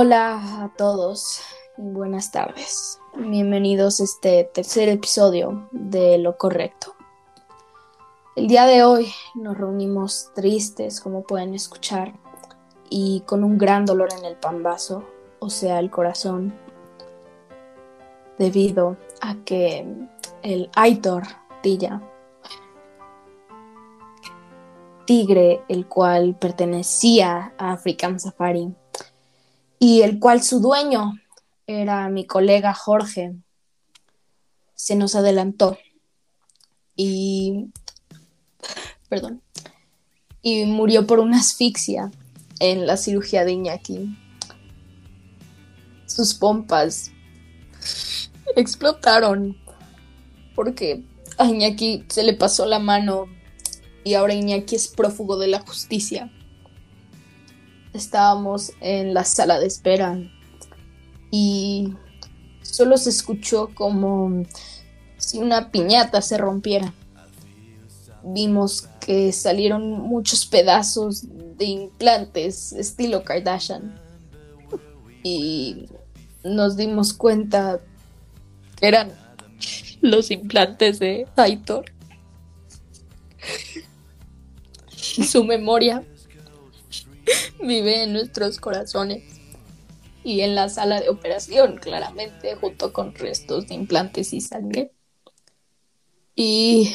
Hola a todos y buenas tardes. Bienvenidos a este tercer episodio de Lo Correcto. El día de hoy nos reunimos tristes, como pueden escuchar, y con un gran dolor en el pambazo, o sea, el corazón, debido a que el Aitor Tilla, tigre el cual pertenecía a African Safari, y el cual su dueño era mi colega Jorge, se nos adelantó y, perdón, y murió por una asfixia en la cirugía de Iñaki. Sus pompas explotaron porque a Iñaki se le pasó la mano y ahora Iñaki es prófugo de la justicia. Estábamos en la sala de espera y solo se escuchó como si una piñata se rompiera. Vimos que salieron muchos pedazos de implantes estilo Kardashian y nos dimos cuenta que eran los implantes de Aitor. Su memoria vive en nuestros corazones y en la sala de operación, claramente, junto con restos de implantes y sangre. Y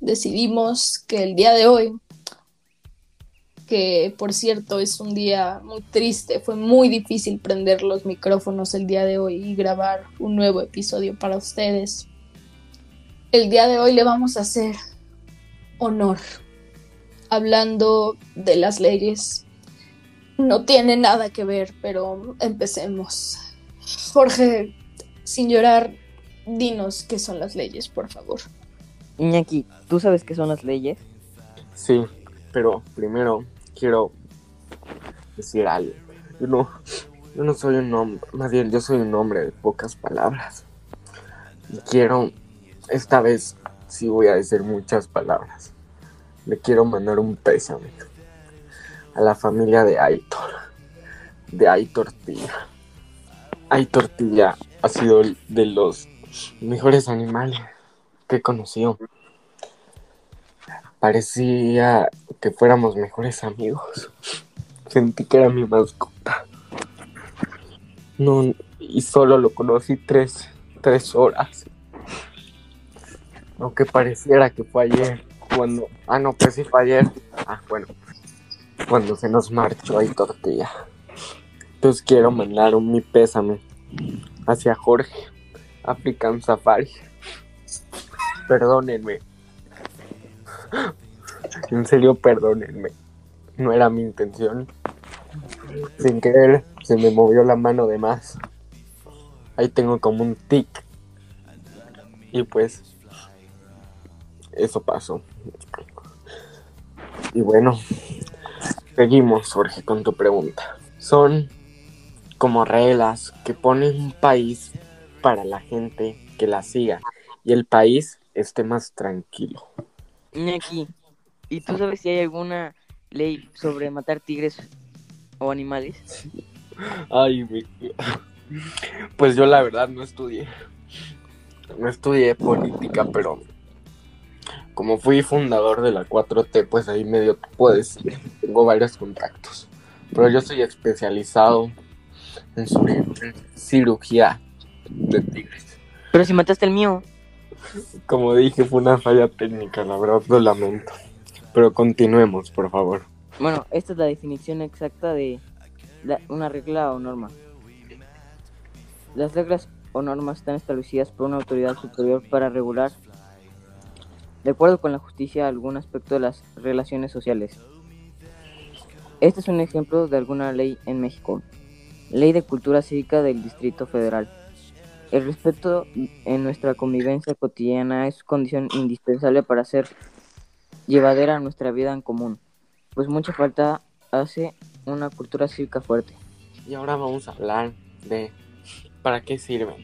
decidimos que el día de hoy, que por cierto es un día muy triste, fue muy difícil prender los micrófonos el día de hoy y grabar un nuevo episodio para ustedes. El día de hoy le vamos a hacer honor hablando de las leyes. No tiene nada que ver, pero empecemos. Jorge, sin llorar, dinos qué son las leyes, por favor. Iñaki, ¿tú sabes qué son las leyes? Sí, pero primero quiero decir algo. Yo no, yo no soy un hombre, más bien yo soy un hombre de pocas palabras. Y quiero, esta vez sí voy a decir muchas palabras. Le quiero mandar un pésame a la familia de Aitor, de Aitor Tilla. Aitor Tilla ha sido de los mejores animales que he conocido. Parecía que fuéramos mejores amigos. Sentí que era mi mascota. No, y solo lo conocí tres, tres horas. Aunque pareciera que fue ayer. Cuando. Ah, no, pues sí fue ayer. Ah, bueno. Cuando se nos marchó ahí tortilla. Entonces quiero mandar un mi pésame hacia Jorge. African Safari. Perdónenme. En serio, perdónenme. No era mi intención. Sin querer, se me movió la mano de más. Ahí tengo como un tic. Y pues, eso pasó. Y bueno, seguimos, Jorge, con tu pregunta. Son como reglas que pone un país para la gente que la siga y el país esté más tranquilo. Iñaki, ¿y tú sabes si hay alguna ley sobre matar tigres o animales? Ay, mi... pues yo la verdad no estudié. No estudié política, pero como fui fundador de la 4T, pues ahí medio puedo decir, tengo varios contactos. Pero yo soy especializado en cirugía de tigres. Pero si mataste el mío. Como dije, fue una falla técnica, la verdad lo lamento. Pero continuemos, por favor. Bueno, esta es la definición exacta de la- una regla o norma. Las reglas o normas están establecidas por una autoridad superior para regular, de acuerdo con la justicia, algún aspecto de las relaciones sociales. Este es un ejemplo de alguna ley en México. Ley de Cultura Cívica del Distrito Federal. El respeto en nuestra convivencia cotidiana es condición indispensable para hacer llevadera nuestra vida en común, pues mucha falta hace una cultura cívica fuerte. Y ahora vamos a hablar de para qué sirven.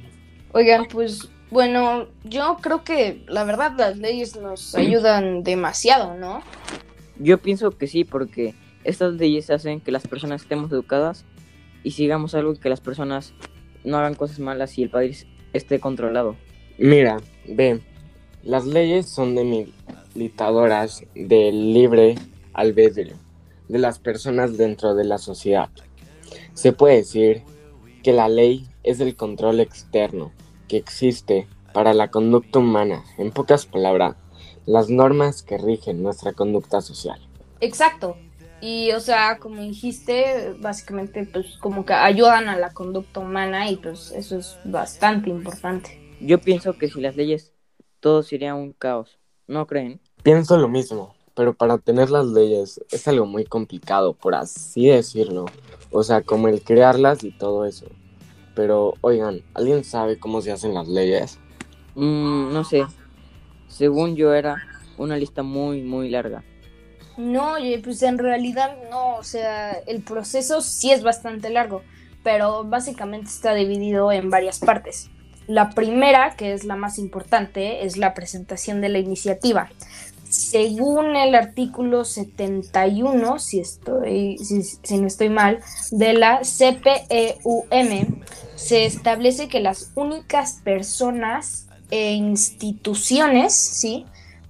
Oigan, pues bueno, yo creo que la verdad las leyes nos ayudan demasiado, ¿no? Yo pienso que sí, porque estas leyes hacen que las personas estemos educadas y sigamos algo que las personas no hagan cosas malas y el país esté controlado. Mira, ve, las leyes son delimitadoras del libre albedrío de las personas dentro de la sociedad. Se puede decir que la ley es el control externo que existe para la conducta humana. En pocas palabras, las normas que rigen nuestra conducta social. Exacto. Y, o sea, como dijiste, básicamente, pues como que ayudan a la conducta humana y pues eso es bastante importante. Yo pienso que si las leyes, todo sería un caos, ¿no creen? Pienso lo mismo, pero para tener las leyes es algo muy complicado, por así decirlo. O sea, como el crearlas y todo eso. Pero, oigan, ¿alguien sabe cómo se hacen las leyes? Mm, no sé. Según yo era una lista muy, muy larga. No, pues en realidad no, o sea, el proceso sí es bastante largo, pero básicamente está dividido en varias partes. La primera, que es la más importante, es la presentación de la iniciativa. Según el artículo 71, si, estoy, si, si no estoy mal, de la CPEUM, se establece que las únicas personas e instituciones, ¿sí?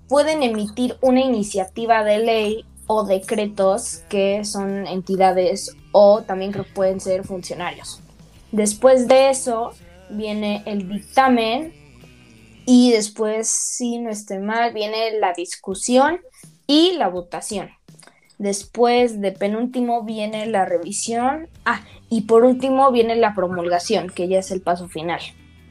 pueden emitir una iniciativa de ley o decretos que son entidades o también que pueden ser funcionarios. Después de eso viene el dictamen y después, si no estoy mal, viene la discusión y la votación. Después de penúltimo viene la revisión. Ah, y por último viene la promulgación, que ya es el paso final.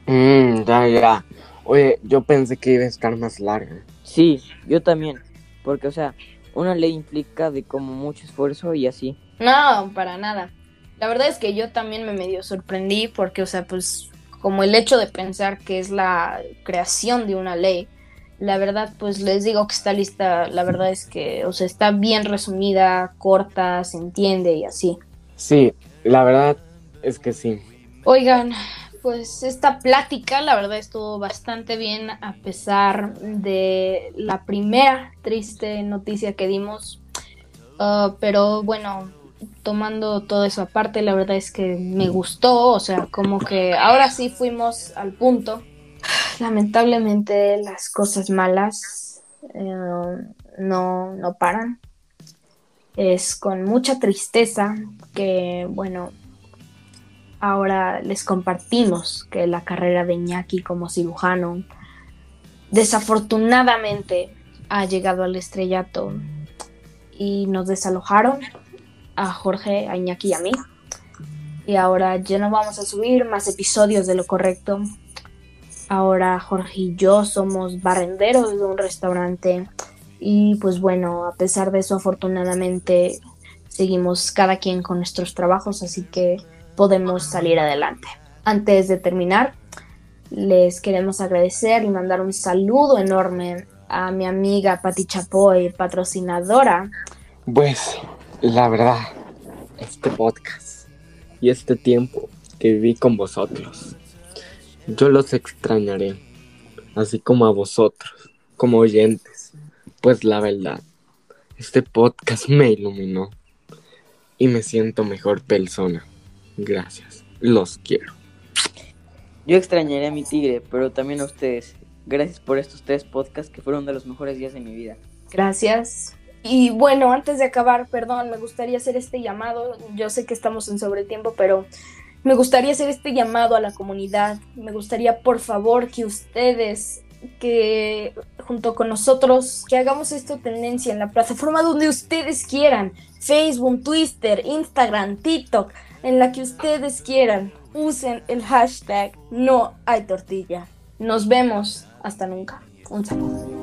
Mmm, ya, ya. Oye, yo pensé que iba a estar más larga. Sí, yo también. Porque, o sea, una ley implica de como mucho esfuerzo y así. No, para nada. La verdad es que yo también me medio sorprendí porque, o sea, pues como el hecho de pensar que es la creación de una ley, la verdad, pues les digo que esta lista, la verdad es que, o sea, está bien resumida, corta, se entiende y así. Sí, la verdad es que sí. Oigan, pues esta plática la verdad estuvo bastante bien a pesar de la primera triste noticia que dimos. Uh, pero bueno, tomando todo eso aparte, la verdad es que me gustó, o sea, como que ahora sí fuimos al punto. Lamentablemente las cosas malas eh, no, no paran. Es con mucha tristeza que, bueno, ahora les compartimos que la carrera de Iñaki como cirujano desafortunadamente ha llegado al estrellato y nos desalojaron a Jorge, a Iñaki y a mí. Y ahora ya no vamos a subir más episodios de lo correcto. Ahora Jorge y yo somos barrenderos de un restaurante. Y pues bueno, a pesar de eso, afortunadamente seguimos cada quien con nuestros trabajos, así que podemos salir adelante. Antes de terminar, les queremos agradecer y mandar un saludo enorme a mi amiga Pati Chapoy, patrocinadora. Pues, la verdad, este podcast y este tiempo que viví con vosotros, yo los extrañaré, así como a vosotros, como oyentes. Pues la verdad, este podcast me iluminó y me siento mejor persona. Gracias. Los quiero. Yo extrañaré a mi tigre, pero también a ustedes. Gracias por estos tres podcasts que fueron de los mejores días de mi vida. Gracias. Y bueno, antes de acabar, perdón, me gustaría hacer este llamado. Yo sé que estamos en sobretiempo, pero me gustaría hacer este llamado a la comunidad. Me gustaría, por favor, que ustedes, que junto con nosotros, que hagamos esta tendencia en la plataforma donde ustedes quieran. Facebook, Twitter, Instagram, TikTok en la que ustedes quieran. Usen el hashtag no hay tortilla. Nos vemos. Hasta nunca. Un saludo.